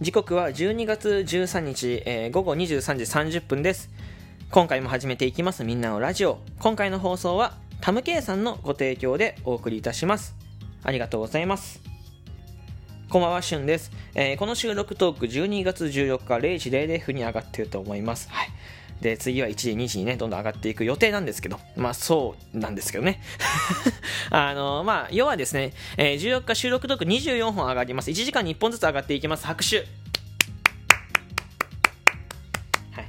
時刻は12月13日、えー午後23時30分です。今回も始めていきます。みんなのラジオ。今回の放送はタムケイさんのご提供でお送りいたします。ありがとうございます。こんばんは、しゅんです、えーこの収録トーク12月14日0時00分に上がっていると思います。はい。で、次は1時、2時にね、どんどん上がっていく予定なんですけど、まあそうなんですけどね。あの、まあ、要はですね、えー14日収録トーク24本上がります。1時間に1本ずつ上がっていきます。拍手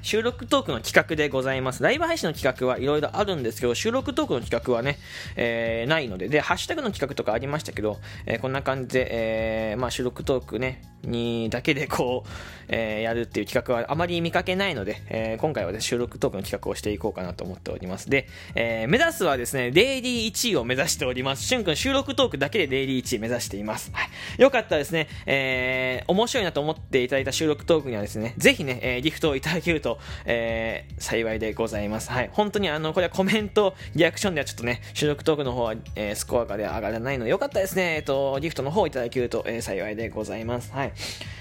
収録トークの企画でございます。ライブ配信の企画はいろいろあるんですけど、収録トークの企画はね、えーないので、で、ハッシュタグの企画とかありましたけど、えーこんな感じで、えーまあ、収録トークね、にだけでこう、えーやるっていう企画はあまり見かけないので、えー今回は、ね、収録トークの企画をしていこうかなと思っております。で、えー目指すはですね、デイリー1位を目指しております。しゅんくん収録トークだけでデイリー1位目指しています。はい。よかったらですね、えー面白いなと思っていただいた収録トークにはですね、ぜひね、えーギフトをいただけると、えー幸いでございます。はい。本当にあの、これはコメント、リアクションではちょっとね、収録トークの方は、えースコアがで上がらないので、よかったですね、えっ、と、ギフトの方をいただけると、えー幸いでございます。はい。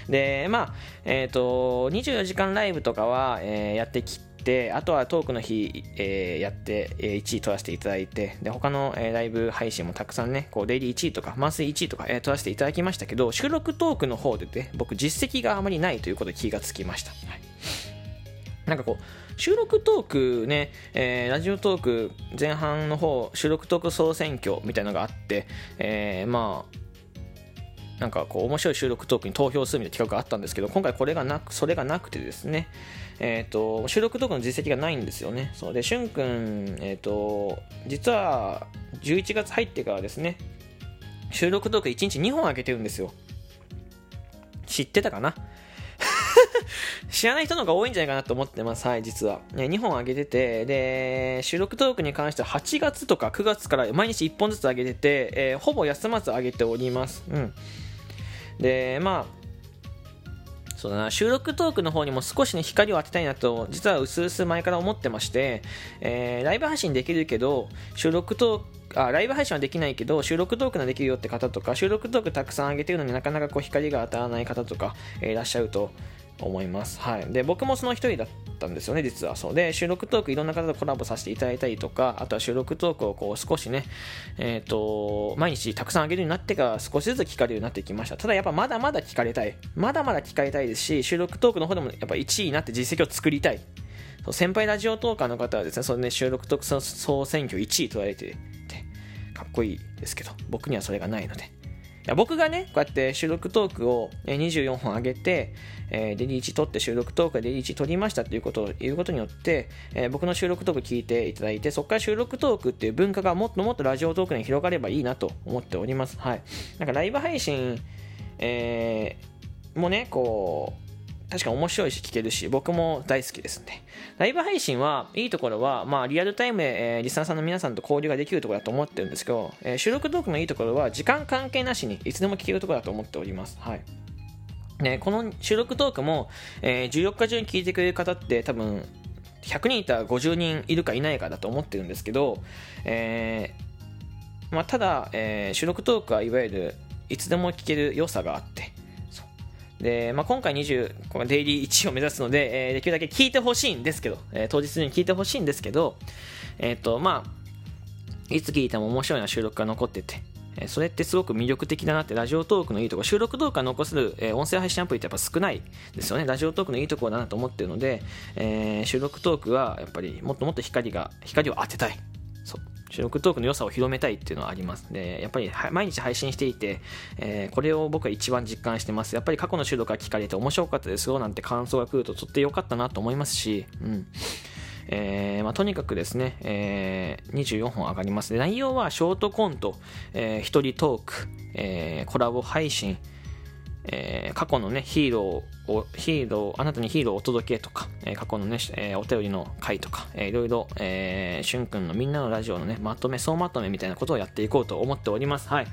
で、まあ、えっ、と、24時間ライブとかは、えーやってきて、あとはトークの日、えーやって、えー1位取らせていただいて、で、他の、えーライブ配信もたくさんね、こう、デイリー1位とか、マンス1位とか、えー取らせていただきましたけど、収録トークの方でね、僕実績があまりないということで気がつきました。はい。なんかこう、収録トークね、えーラジオトーク前半の方、収録トーク総選挙みたいなのがあって、えーまあ、なんかこう面白い収録トークに投票するみたいな企画があったんですけど今回これがなくそれがなくてですね、えー、と収録トークの実績がないんですよね。そう。でしゅんくん、えー、と実は11月入ってからですね収録トーク1日2本上げてるんですよ。知ってたかな？知らない人の方が多いんじゃないかなと思ってます。はい、実は。ね、2本上げてて、で、収録トークに関しては8月とか9月から毎日1本ずつ上げてて、えーほぼ休まず上げております。うん。で、まあ、そうだな収録トークの方にも少しね光を当てたいなと実はうすうす前から思ってまして、えーライブ配信できるけど収録トークあライブ配信はできないけど収録トークができるよって方とか収録トークたくさん上げてるのになかなかこう光が当たらない方とか、えーいらっしゃると思います、はい、で僕もその一人だったんですよね実は。そう。で収録トークいろんな方とコラボさせていただいたりとかあとは収録トークをこう少しねえっ、と毎日たくさん上げるようになってから少しずつ聞かれるようになってきました。ただやっぱまだまだ聞かれたい。まだまだ聞かれたいですし収録トークの方でもやっぱ1位になって実績を作りたい。先輩ラジオトーカーの方はですねそのね収録トーク総選挙1位取られててかっこいいですけど僕にはそれがないので。僕がねこうやって収録トークを24本上げて、えーデリーチ取って収録トークでデリーチ取りましたということを言うことによって、えー僕の収録トーク聞いていただいてそこから収録トークっていう文化がもっともっとラジオトークに広がればいいなと思っております。はい。なんかライブ配信、えーもねこう確か面白いし聞けるし僕も大好きですんでライブ配信はいいところは、まあ、リアルタイムで、えーリスナーさんの皆さんと交流ができるところだと思ってるんですけど、えー収録トークのいいところは時間関係なしにいつでも聞けるところだと思っております。はい。ね、この収録トークも、えー14日中に聞いてくれる方って多分100人いたら50人いるかいないかだと思ってるんですけど、えーまあ、ただ、えー収録トークはいわゆるいつでも聞ける良さがあってで、まあ、今回20このデイリー1を目指すので、えーできるだけ聞いてほしいんですけど、えー当日に聞いてほしいんですけど、えっ、とまあいつ聞いても面白いな収録が残ってて、えそれってすごく魅力的だなってラジオトークのいいところ収録動画残せる、え音声配信アプリってやっぱ少ないですよね。ラジオトークのいいところだなと思ってるので、え収録トークはやっぱりもっともっと光が光を当てたい。そう。収録トークの良さを広めたいっていうのはありますでやっぱり毎日配信していて、えーこれを僕は一番実感してます。やっぱり過去の収録が聞かれて面白かったです。よなんて感想が来るととって良かったなと思いますし、うん。えーまあ、とにかくですね、えー24本上がります。で内容はショートコント、えー一人トーク、えコラボ配信、えー過去のねヒーローをヒーローあなたにヒーローをお届けとか、えー過去のね、えーお便りの回とか、えーいろいろ、えー、しゅんくんのみんなのラジオのねまとめ総まとめみたいなことをやっていこうと思っておりますはい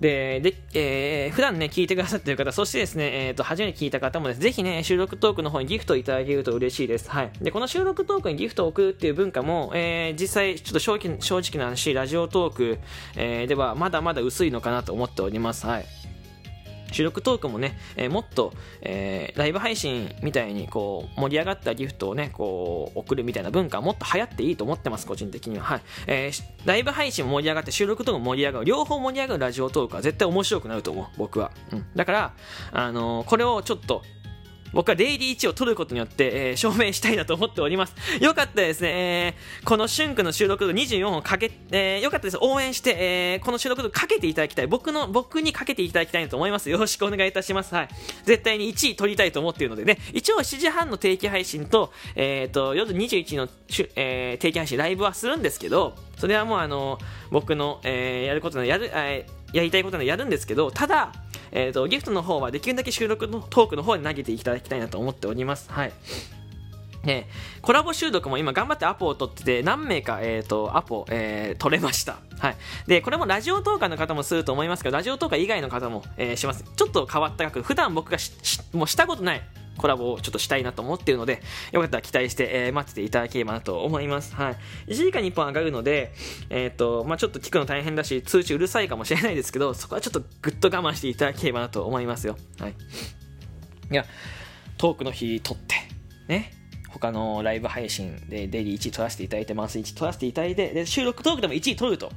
で、で、えー普段ね、聞いてくださってる方、そしてですね、えっ、と、初めて聞いた方もです、ぜひね、収録トークの方にギフトいただけると嬉しいです。はい。で、この収録トークにギフトを送るっていう文化も、えー実際、ちょっと正直正直な話、ラジオトーク、えーでは、まだまだ薄いのかなと思っております。はい。収録トークもね、えー、もっと、えー、ライブ配信みたいにこう盛り上がったギフトをねこう送るみたいな文化はもっと流行っていいと思ってます個人的には、はい。えー、ライブ配信盛り上がって収録トーク盛り上がる両方盛り上がるラジオトークは絶対面白くなると思う僕は、うん、だから、あのー、これをちょっと僕はデイリー1を取ることによって、えー、証明したいなと思っております。よかったですね、えー、この春君の収録度24本かけ、えー、よかったです。応援して、えー、この収録度かけていただきたい。僕の、僕にかけていただきたいと思います。よろしくお願いいたします。はい。絶対に1位取りたいと思っているのでね、一応7時半の定期配信と、えっ、ー、と、夜21の、えー、定期配信、ライブはするんですけど、それはもうあの、僕の、えー、やることの、やる、えー、やりたいことのやるんですけど、ただ、えーと、ギフトの方はできるだけ収録のトークの方に投げていただきたいなと思っております。はいね、コラボ収録も今頑張ってアポを取ってて何名か、えーと、アポ、えー、取れました。はい。で、これもラジオトーカーの方もすると思いますけど、ラジオトーカー以外の方も、えー、します。ちょっと変わった額、普段僕がもうしたことないコラボをちょっとしたいなと思っているので、よかったら期待して、えー、待ってていただければなと思います。はい。1時間に1本上がるので、えっ、ー、と、まあちょっと聞くの大変だし、通知うるさいかもしれないですけど、そこはちょっとぐっと我慢していただければなと思いますよ。はい。いや、トークの日撮って、ね。他のライブ配信でデイリー1位取らせていただいて、マンス1位取らせていただいて、で、収録トークでも1位取ると。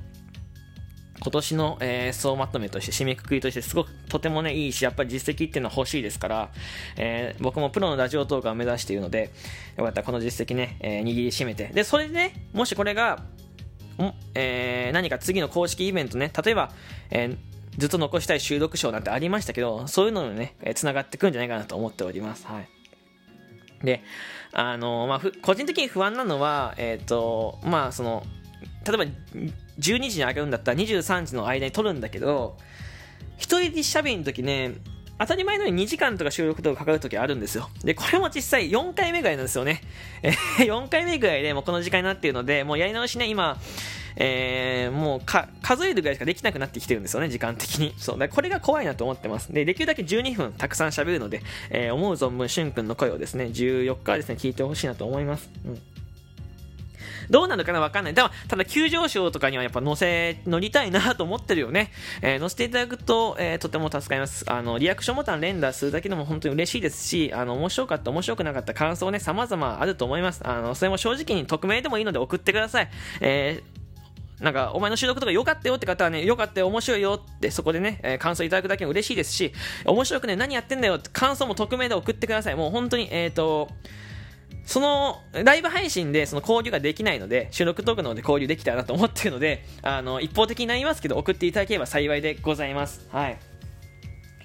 今年の、えー、総まとめとして、締めくくりとして、すごくとてもね、いいし、やっぱり実績っていうのは欲しいですから、えー、僕もプロのラジオトークを目指しているので、よかったらこの実績ね、えー、握りしめて、で、それでね、もしこれが、えー、何か次の公式イベントね、例えば、えー、ずっと残したい収録賞なんてありましたけど、そういうのにね、つながってくるんじゃないかなと思っております。はい。で、あのまあ、個人的に不安なのは、えっ、と、まあ、その、例えば12時に上げるんだったら23時の間に撮るんだけど一人で喋りの時ね当たり前のように2時間とか収録とかかかる時あるんですよ。で、これも実際4回目ぐらいなんですよね。え 4回目ぐらいでもうこの時間になっているので、もうやり直しね、今、えー、もう数えるぐらいしかできなくなってきてるんですよね、時間的に。そう。だこれが怖いなと思ってます。で、できるだけ12分たくさん喋るので、えー、思う存分、しゅんくんの声をですね、14日はですね、聞いてほしいなと思います。うん。どうなのかなわかんない。ただ、急上昇とかにはやっぱ乗せ、乗りたいなと思ってるよね。えー、乗せていただくと、えー、とても助かります。あの、リアクションボタン連打するだけでも本当に嬉しいですし、あの、面白かった、面白くなかった感想ね、様々あると思います。あの、それも正直に匿名でもいいので送ってください。えーなんか、お前の収録とか良かったよって方はね、良かったよ、面白いよって、そこでね、えー、感想いただくだけも嬉しいですし、面白くね、何やってんだよって感想も匿名で送ってください。もう本当に、えっ、ー、と、その、ライブ配信でその交流ができないので、収録トークの方で交流できたらなと思っているので、あの、一方的になりますけど、送っていただければ幸いでございます。はい。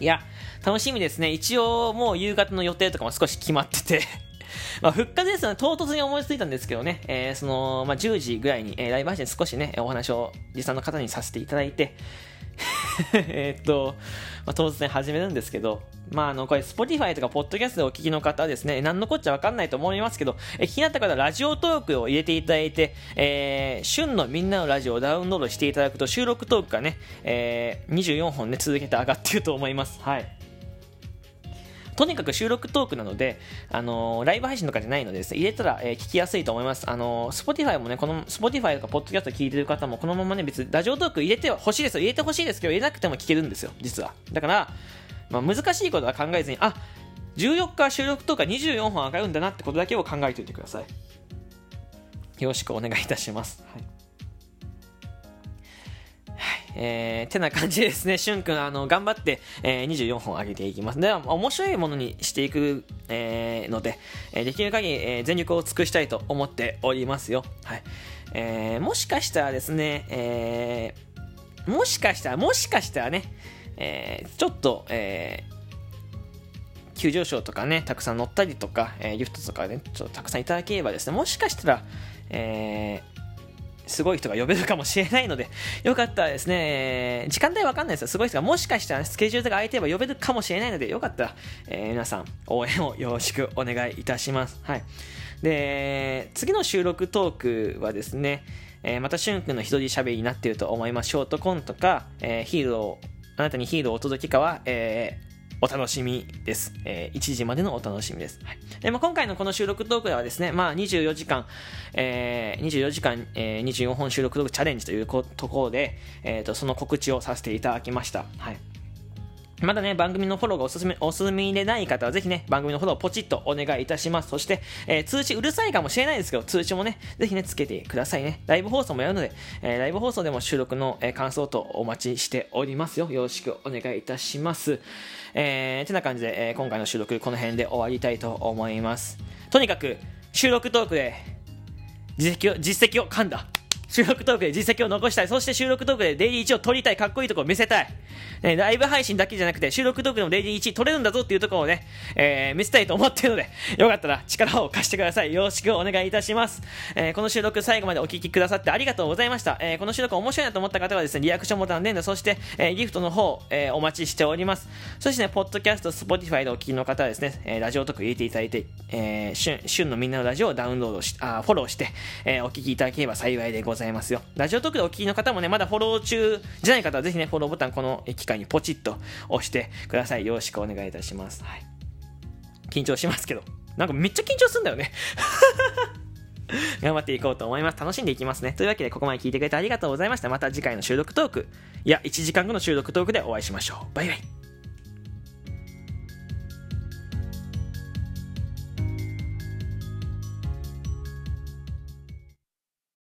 いや、楽しみですね。一応、もう夕方の予定とかも少し決まってて まあ、復活ですね、唐突に思いついたんですけどね、えー、その、まあ、10時ぐらいに、えー、ライブ配信少しね、お話を実際の方にさせていただいて、えっと、まあ、当然始めるんですけど、まあ、あの、これ、Spotify とかポッドキャストでお聞きの方はですね、何のこっちゃわかんないと思いますけど、え気になった方はラジオトークを入れていただいて、えー、旬のみんなのラジオをダウンロードしていただくと、収録トークがね、えー、24本ね、続けて上がっていると思います。はい。とにかく収録トークなので、あのー、ライブ配信とかじゃないのでね、入れたら、えー、聞きやすいと思います。あのー、Spotify もね、この、Spotify とか Podcast 聞いてる方も、このままね、別にラジオトーク入れてほしいですよ。入れてほしいですけど、入れなくても聞けるんですよ、実は。だから、まあ、難しいことは考えずに、あ、14日収録とか24本上がるんだなってことだけを考えておいてください。よろしくお願いいたします。はいえー、てな感じですね。しゅんくん、あの、頑張って、えー、24本上げていきます。では、面白いものにしていく、えー、ので、えー、できる限り、えー、全力を尽くしたいと思っておりますよ。はい。えー、もしかしたらですね、えー、もしかしたら、もしかしたらね、えー、ちょっと、えー、急上昇とかね、たくさん乗ったりとか、えー、ギフトとかね、ちょっとたくさんいただければですね、もしかしたら、えー、すごい人が呼べるかもしれないので、よかったらですね、時間帯わかんないですよ。すごい人が、もしかしたらスケジュールが空いてれば呼べるかもしれないので、よかったら、えー、皆さん、応援をよろしくお願いいたします。はい。で、次の収録トークはですね、えー、またしゅんくんの一人喋りになっていると思います。ショートコントか、えー、ヒーロー、あなたにヒーローをお届けかは、えお楽しみです。えー、1時までのお楽しみです。はい。で、まあ、今回のこの収録トークではですね、まあ、24時間、えー、24時間、えー、24本収録トークチャレンジというところで、えっ、ー、と、その告知をさせていただきました。はい。まだね、番組のフォローがおすすめ、おすすめでない方は、ぜひね、番組のフォローポチッとお願いいたします。そして、えー、通知うるさいかもしれないですけど、通知もね、ぜひね、つけてくださいね。ライブ放送もやるので、えー、ライブ放送でも収録の、えー、感想とお待ちしておりますよ。よろしくお願いいたします。えー、てな感じで、え、今回の収録、この辺で終わりたいと思います。とにかく、収録トークで、実績を、実績を噛んだ。収録トークで実績を残したい。そして収録トークでデイリー1を取りたい。かっこいいところを見せたい。ね、ライブ配信だけじゃなくて、収録トークでもデイリー1取れるんだぞっていうところをね、えー、見せたいと思っているので、よかったら力を貸してください。よろしくお願いいたします。えー、この収録最後までお聴きくださってありがとうございました。えー、この収録面白いなと思った方はですね、リアクションボタン連打、そして、えー、ギフトの方、えー、お待ちしております。そしてね、ポッドキャスト、スポティファイでお聞きの方はですね、えー、ラジオトーク入れていただいて、えー、旬、旬のみんなのラジオをダウンロードし、あフォローして、えー、お聞きいただければ幸いでございますざいますよ。ラジオトークでお聞きの方もね、まだフォロー中じゃない方はぜひね、フォローボタンこの機会にポチッと押してください。よろしくお願いいたします。はい。緊張しますけど。なんかめっちゃ緊張するんだよね。頑張っていこうと思います。楽しんでいきますね。というわけで、ここまで聞いてくれてありがとうございました。また次回の収録トーク、いや、1時間後の収録トークでお会いしましょう。バイバイ。